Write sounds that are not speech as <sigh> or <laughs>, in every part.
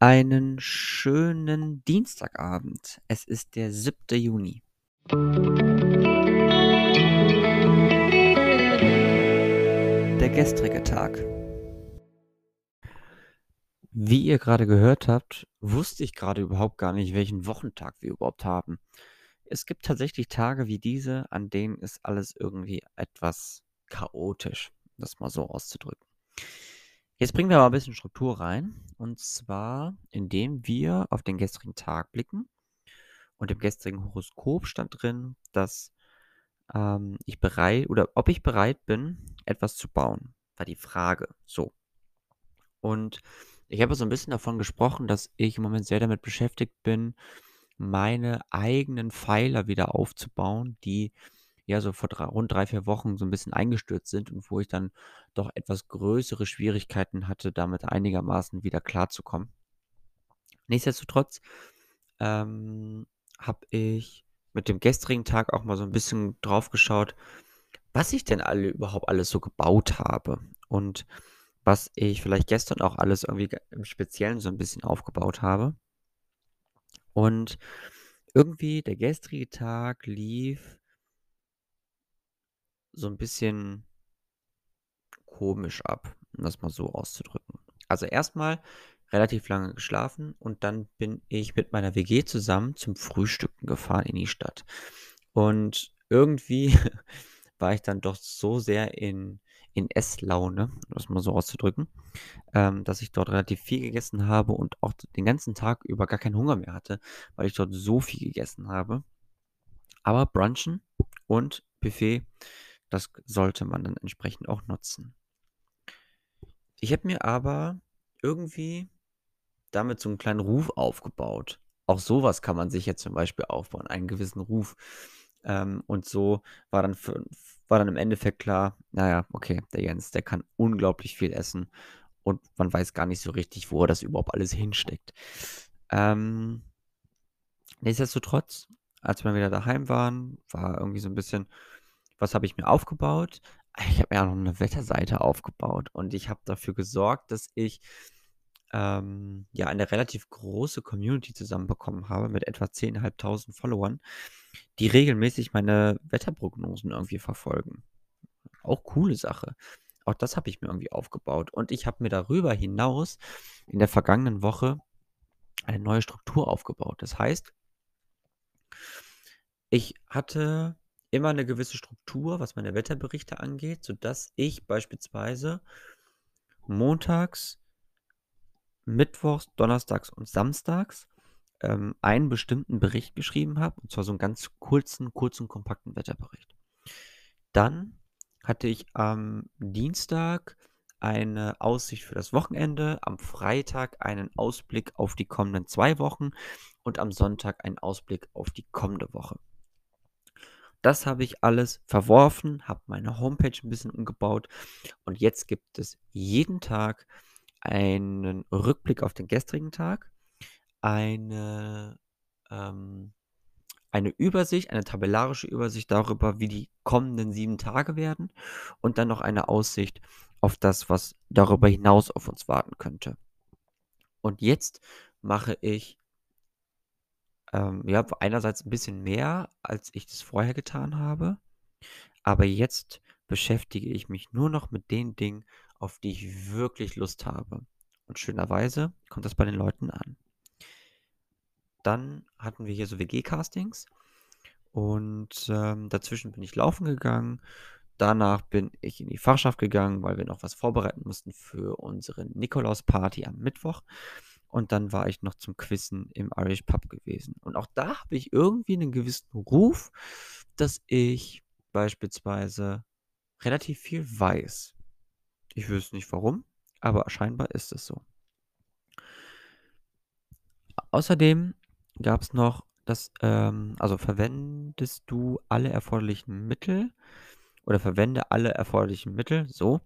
Einen schönen Dienstagabend. Es ist der 7. Juni. Der gestrige Tag. Wie ihr gerade gehört habt, wusste ich gerade überhaupt gar nicht, welchen Wochentag wir überhaupt haben. Es gibt tatsächlich Tage wie diese, an denen ist alles irgendwie etwas chaotisch, das mal so auszudrücken. Jetzt bringen wir mal ein bisschen Struktur rein. Und zwar, indem wir auf den gestrigen Tag blicken. Und im gestrigen Horoskop stand drin, dass ähm, ich bereit oder ob ich bereit bin, etwas zu bauen, war die Frage. So. Und ich habe so ein bisschen davon gesprochen, dass ich im Moment sehr damit beschäftigt bin, meine eigenen Pfeiler wieder aufzubauen, die ja so vor drei, rund drei, vier Wochen so ein bisschen eingestürzt sind und wo ich dann doch etwas größere Schwierigkeiten hatte, damit einigermaßen wieder klarzukommen. Nichtsdestotrotz ähm, habe ich mit dem gestrigen Tag auch mal so ein bisschen drauf geschaut, was ich denn alle überhaupt alles so gebaut habe und was ich vielleicht gestern auch alles irgendwie im Speziellen so ein bisschen aufgebaut habe. Und irgendwie der gestrige Tag lief so ein bisschen komisch ab, um das mal so auszudrücken. Also erstmal relativ lange geschlafen und dann bin ich mit meiner WG zusammen zum Frühstücken gefahren in die Stadt. Und irgendwie <laughs> war ich dann doch so sehr in, in Esslaune, um das mal so auszudrücken, ähm, dass ich dort relativ viel gegessen habe und auch den ganzen Tag über gar keinen Hunger mehr hatte, weil ich dort so viel gegessen habe. Aber Brunchen und Buffet das sollte man dann entsprechend auch nutzen. Ich habe mir aber irgendwie damit so einen kleinen Ruf aufgebaut. Auch sowas kann man sich jetzt zum Beispiel aufbauen, einen gewissen Ruf. Ähm, und so war dann, für, war dann im Endeffekt klar, naja, okay, der Jens, der kann unglaublich viel essen und man weiß gar nicht so richtig, wo er das überhaupt alles hinsteckt. Ähm, nichtsdestotrotz, als wir wieder daheim waren, war irgendwie so ein bisschen, was habe ich mir aufgebaut? Ich habe auch noch eine Wetterseite aufgebaut und ich habe dafür gesorgt, dass ich ähm, ja eine relativ große Community zusammenbekommen habe mit etwa 10.500 Followern, die regelmäßig meine Wetterprognosen irgendwie verfolgen. Auch coole Sache. Auch das habe ich mir irgendwie aufgebaut. Und ich habe mir darüber hinaus in der vergangenen Woche eine neue Struktur aufgebaut. Das heißt, ich hatte immer eine gewisse Struktur, was meine Wetterberichte angeht, sodass ich beispielsweise montags, mittwochs, donnerstags und samstags ähm, einen bestimmten Bericht geschrieben habe, und zwar so einen ganz kurzen, kurzen, kompakten Wetterbericht. Dann hatte ich am Dienstag eine Aussicht für das Wochenende, am Freitag einen Ausblick auf die kommenden zwei Wochen und am Sonntag einen Ausblick auf die kommende Woche. Das habe ich alles verworfen, habe meine Homepage ein bisschen umgebaut und jetzt gibt es jeden Tag einen Rückblick auf den gestrigen Tag, eine, ähm, eine Übersicht, eine tabellarische Übersicht darüber, wie die kommenden sieben Tage werden und dann noch eine Aussicht auf das, was darüber hinaus auf uns warten könnte. Und jetzt mache ich ähm, ja, einerseits ein bisschen mehr, als ich das vorher getan habe. Aber jetzt beschäftige ich mich nur noch mit den Dingen, auf die ich wirklich Lust habe. Und schönerweise kommt das bei den Leuten an. Dann hatten wir hier so WG-Castings. Und ähm, dazwischen bin ich laufen gegangen. Danach bin ich in die Fachschaft gegangen, weil wir noch was vorbereiten mussten für unsere Nikolaus-Party am Mittwoch. Und dann war ich noch zum Quizzen im Irish Pub gewesen. Und auch da habe ich irgendwie einen gewissen Ruf, dass ich beispielsweise relativ viel weiß. Ich wüsste nicht warum, aber scheinbar ist es so. Außerdem gab es noch das, ähm, also verwendest du alle erforderlichen Mittel oder verwende alle erforderlichen Mittel, so,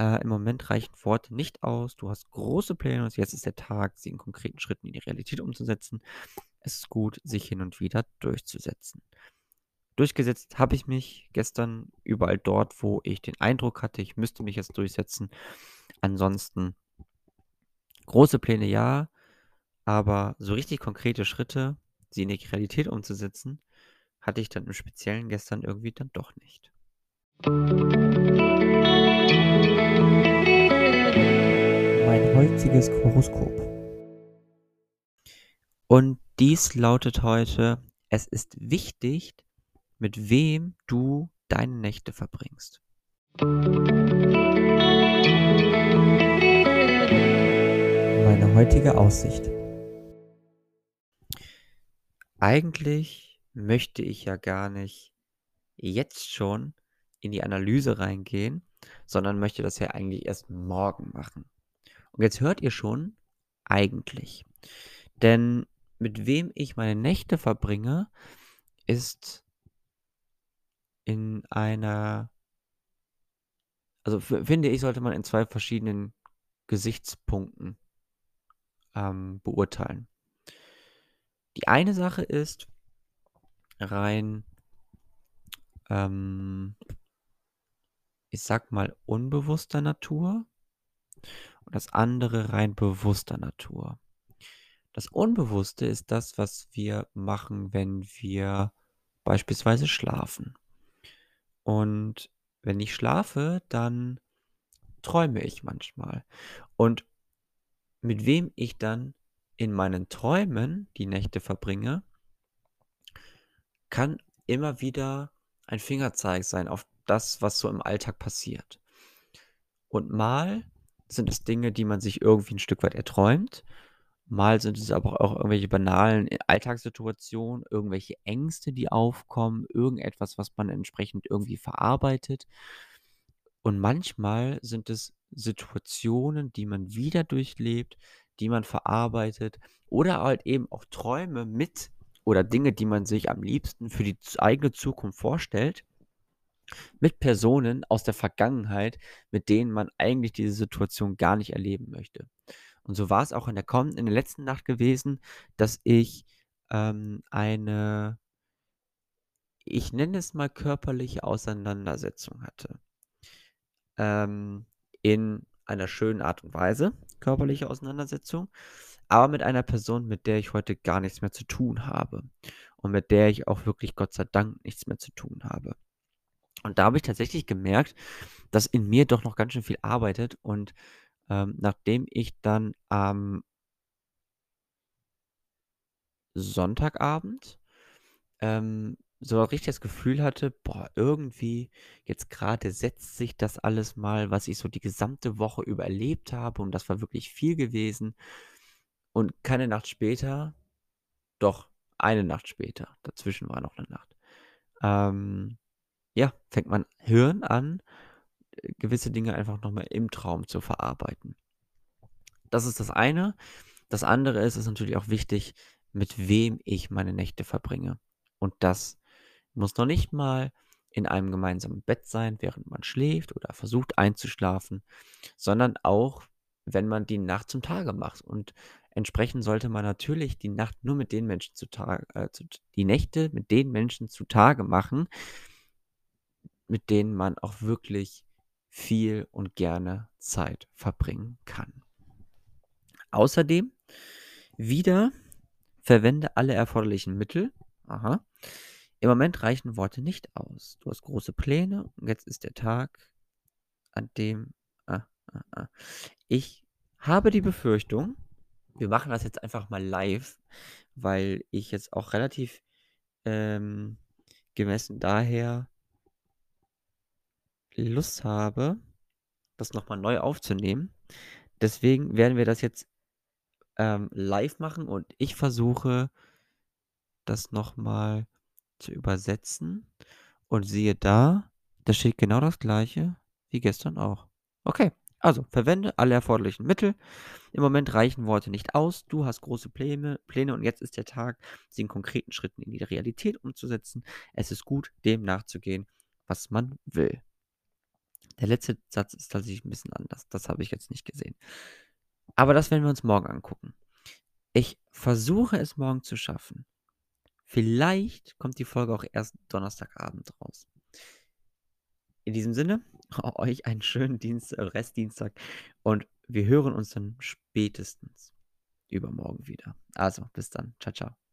äh, Im Moment reichen Worte nicht aus. Du hast große Pläne und jetzt ist der Tag, sie in konkreten Schritten in die Realität umzusetzen. Es ist gut, sich hin und wieder durchzusetzen. Durchgesetzt habe ich mich gestern überall dort, wo ich den Eindruck hatte, ich müsste mich jetzt durchsetzen. Ansonsten große Pläne ja, Aber so richtig konkrete Schritte, sie in die Realität umzusetzen, hatte ich dann im Speziellen gestern irgendwie dann doch nicht. Mein heutiges Horoskop. Und dies lautet heute, es ist wichtig, mit wem du deine Nächte verbringst. Meine heutige Aussicht. Eigentlich möchte ich ja gar nicht jetzt schon in die Analyse reingehen, sondern möchte das ja eigentlich erst morgen machen. Und jetzt hört ihr schon, eigentlich. Denn mit wem ich meine Nächte verbringe, ist in einer, also finde ich, sollte man in zwei verschiedenen Gesichtspunkten ähm, beurteilen. Die eine Sache ist rein, ähm, ich sag mal, unbewusster Natur und das andere rein bewusster Natur. Das Unbewusste ist das, was wir machen, wenn wir beispielsweise schlafen. Und wenn ich schlafe, dann träume ich manchmal. Und mit wem ich dann in meinen Träumen die Nächte verbringe, kann immer wieder ein Fingerzeig sein auf das, was so im Alltag passiert. Und mal sind es Dinge, die man sich irgendwie ein Stück weit erträumt. Mal sind es aber auch irgendwelche banalen Alltagssituationen, irgendwelche Ängste, die aufkommen, irgendetwas, was man entsprechend irgendwie verarbeitet. Und manchmal sind es Situationen, die man wieder durchlebt, die man verarbeitet oder halt eben auch Träume mit oder Dinge, die man sich am liebsten für die eigene Zukunft vorstellt, mit Personen aus der Vergangenheit, mit denen man eigentlich diese Situation gar nicht erleben möchte. Und so war es auch in der, in der letzten Nacht gewesen, dass ich ähm, eine, ich nenne es mal körperliche Auseinandersetzung hatte. Ähm, in einer schönen Art und Weise, körperliche Auseinandersetzung, aber mit einer Person, mit der ich heute gar nichts mehr zu tun habe und mit der ich auch wirklich Gott sei Dank nichts mehr zu tun habe. Und da habe ich tatsächlich gemerkt, dass in mir doch noch ganz schön viel arbeitet und ähm, nachdem ich dann am Sonntagabend ähm, so richtig das Gefühl hatte, boah, irgendwie jetzt gerade setzt sich das alles mal, was ich so die gesamte Woche über erlebt habe und das war wirklich viel gewesen. Und keine Nacht später, doch eine Nacht später, dazwischen war noch eine Nacht, ähm, ja, fängt mein Hirn an, äh, gewisse Dinge einfach nochmal im Traum zu verarbeiten. Das ist das eine. Das andere ist, ist natürlich auch wichtig, mit wem ich meine Nächte verbringe. Und das muss noch nicht mal in einem gemeinsamen Bett sein, während man schläft oder versucht einzuschlafen, sondern auch, wenn man die Nacht zum Tage macht. Und entsprechend sollte man natürlich die Nacht nur mit den Menschen zu Tage, äh, die Nächte mit den Menschen zu Tage machen, mit denen man auch wirklich viel und gerne Zeit verbringen kann. Außerdem wieder verwende alle erforderlichen Mittel. Aha. Im Moment reichen Worte nicht aus. Du hast große Pläne und jetzt ist der Tag, an dem. Ah, ah, ah. Ich habe die Befürchtung, wir machen das jetzt einfach mal live, weil ich jetzt auch relativ ähm, gemessen daher Lust habe, das nochmal neu aufzunehmen. Deswegen werden wir das jetzt ähm, live machen und ich versuche das nochmal zu übersetzen und siehe da, da steht genau das gleiche wie gestern auch. Okay, also verwende alle erforderlichen Mittel. Im Moment reichen Worte nicht aus. Du hast große Pläne, Pläne und jetzt ist der Tag, sie in konkreten Schritten in die Realität umzusetzen. Es ist gut, dem nachzugehen, was man will. Der letzte Satz ist tatsächlich ein bisschen anders. Das habe ich jetzt nicht gesehen. Aber das werden wir uns morgen angucken. Ich versuche es morgen zu schaffen, Vielleicht kommt die Folge auch erst Donnerstagabend raus. In diesem Sinne, <laughs> euch einen schönen Dienst, äh, Restdienstag und wir hören uns dann spätestens übermorgen wieder. Also, bis dann. Ciao, ciao.